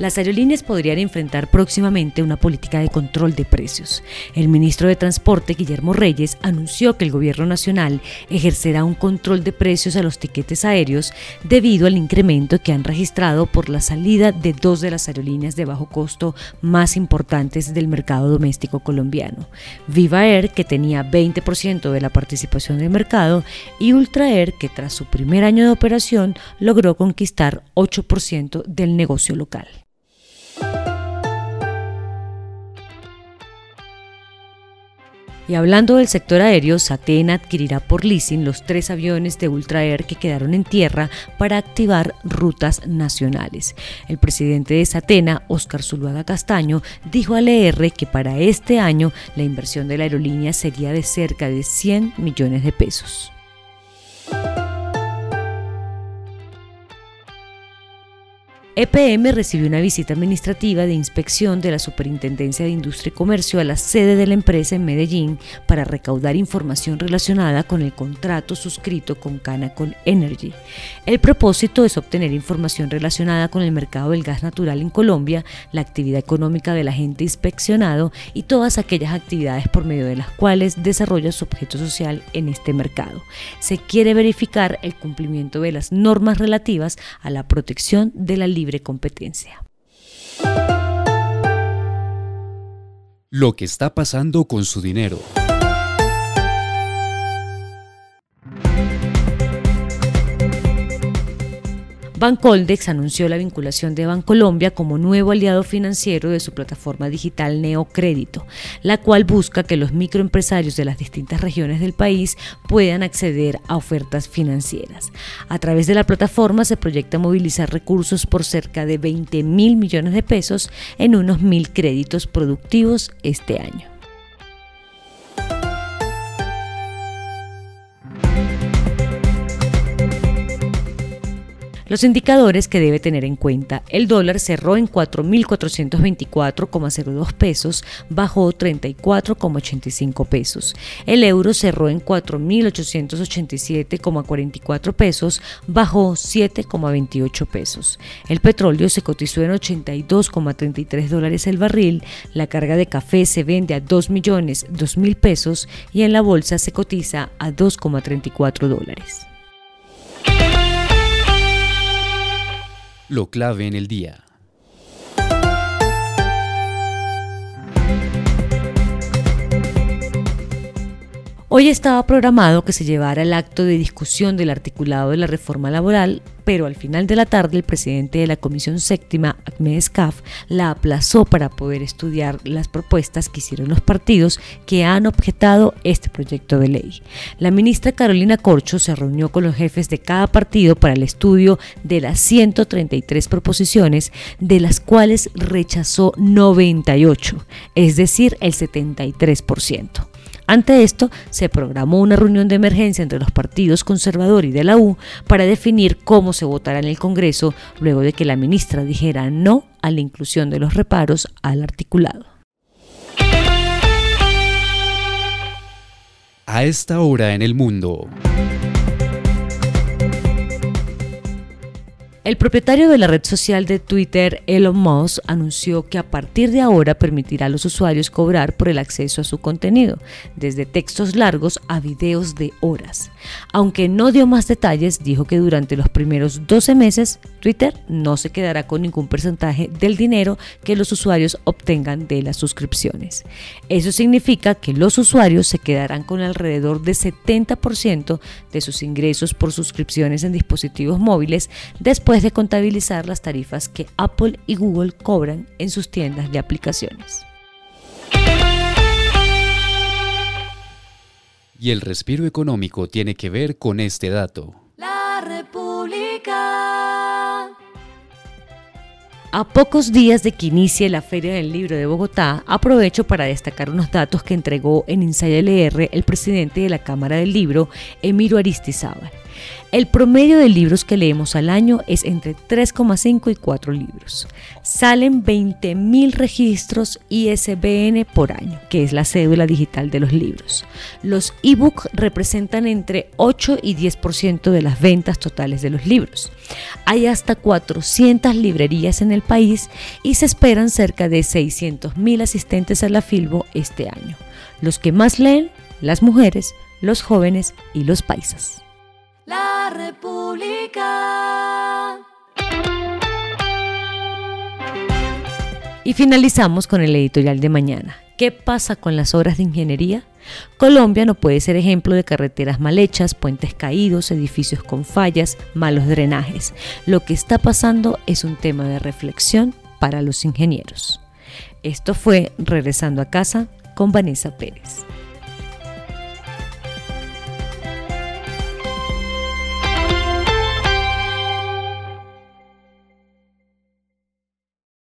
Las aerolíneas podrían enfrentar próximamente una política de control de precios. El ministro de Transporte, Guillermo Reyes, anunció que el gobierno nacional ejercerá un control de precios a los tiquetes aéreos debido al incremento que han registrado por la salida de dos de las aerolíneas de bajo costo más importantes del mercado doméstico colombiano. Viva Air, que tenía 20% de la participación del mercado, y Ultra Air, que tras su primer año de operación logró conquistar 8% del negocio local. Y hablando del sector aéreo, Satena adquirirá por leasing los tres aviones de Ultra Air que quedaron en tierra para activar rutas nacionales. El presidente de Satena, Oscar Zuluaga Castaño, dijo al ER que para este año la inversión de la aerolínea sería de cerca de 100 millones de pesos. EPM recibió una visita administrativa de inspección de la Superintendencia de Industria y Comercio a la sede de la empresa en Medellín para recaudar información relacionada con el contrato suscrito con Canacol Energy. El propósito es obtener información relacionada con el mercado del gas natural en Colombia, la actividad económica del agente inspeccionado y todas aquellas actividades por medio de las cuales desarrolla su objeto social en este mercado. Se quiere verificar el cumplimiento de las normas relativas a la protección de la libertad libre competencia. Lo que está pasando con su dinero. Bancoldex anunció la vinculación de Bancolombia como nuevo aliado financiero de su plataforma digital Neocrédito, la cual busca que los microempresarios de las distintas regiones del país puedan acceder a ofertas financieras. A través de la plataforma se proyecta movilizar recursos por cerca de 20 mil millones de pesos en unos mil créditos productivos este año. Los indicadores que debe tener en cuenta. El dólar cerró en 4.424,02 pesos, bajó 34,85 pesos. El euro cerró en 4.887,44 pesos, bajó 7,28 pesos. El petróleo se cotizó en 82,33 dólares el barril. La carga de café se vende a 2 millones 2 mil pesos y en la bolsa se cotiza a 2,34 dólares. Lo clave en el día. Hoy estaba programado que se llevara el acto de discusión del articulado de la reforma laboral, pero al final de la tarde el presidente de la Comisión Séptima, Ahmed Escaf, la aplazó para poder estudiar las propuestas que hicieron los partidos que han objetado este proyecto de ley. La ministra Carolina Corcho se reunió con los jefes de cada partido para el estudio de las 133 proposiciones, de las cuales rechazó 98, es decir, el 73%. Ante esto, se programó una reunión de emergencia entre los partidos conservador y de la U para definir cómo se votará en el Congreso luego de que la ministra dijera no a la inclusión de los reparos al articulado. A esta hora en el mundo. El propietario de la red social de Twitter, Elon Musk, anunció que a partir de ahora permitirá a los usuarios cobrar por el acceso a su contenido, desde textos largos a videos de horas. Aunque no dio más detalles, dijo que durante los primeros 12 meses Twitter no se quedará con ningún porcentaje del dinero que los usuarios obtengan de las suscripciones. Eso significa que los usuarios se quedarán con alrededor de 70% de sus ingresos por suscripciones en dispositivos móviles después de contabilizar las tarifas que Apple y Google cobran en sus tiendas de aplicaciones. Y el respiro económico tiene que ver con este dato. La República. A pocos días de que inicie la Feria del Libro de Bogotá, aprovecho para destacar unos datos que entregó en Ensayo LR el presidente de la Cámara del Libro, Emiro Aristizábal. El promedio de libros que leemos al año es entre 3,5 y 4 libros. Salen 20.000 registros ISBN por año, que es la cédula digital de los libros. Los e-books representan entre 8 y 10% de las ventas totales de los libros. Hay hasta 400 librerías en el país y se esperan cerca de 600.000 asistentes a la Filbo este año. Los que más leen, las mujeres, los jóvenes y los paisas. La República. Y finalizamos con el editorial de mañana. ¿Qué pasa con las obras de ingeniería? Colombia no puede ser ejemplo de carreteras mal hechas, puentes caídos, edificios con fallas, malos drenajes. Lo que está pasando es un tema de reflexión para los ingenieros. Esto fue Regresando a casa con Vanessa Pérez.